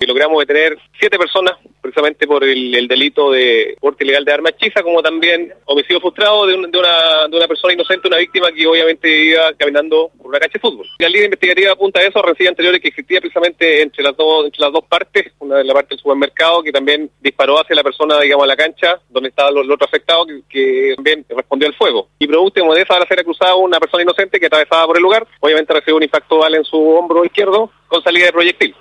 que logramos detener siete personas precisamente por el, delito de porte ilegal de arma hechiza, como también homicidio frustrado de, de, una, de una persona inocente, una víctima que obviamente iba caminando por una cancha de fútbol. La línea investigativa apunta a eso, recién anteriores que existía precisamente entre las dos entre las dos partes, una de la parte del supermercado que también disparó hacia la persona, digamos, a la cancha, donde estaba el otro afectado, que, también respondió al fuego. Y producto de esa, al ser acusado una persona inocente que atravesaba por el lugar, obviamente recibió un impacto en su hombro izquierdo con salida de proyectil.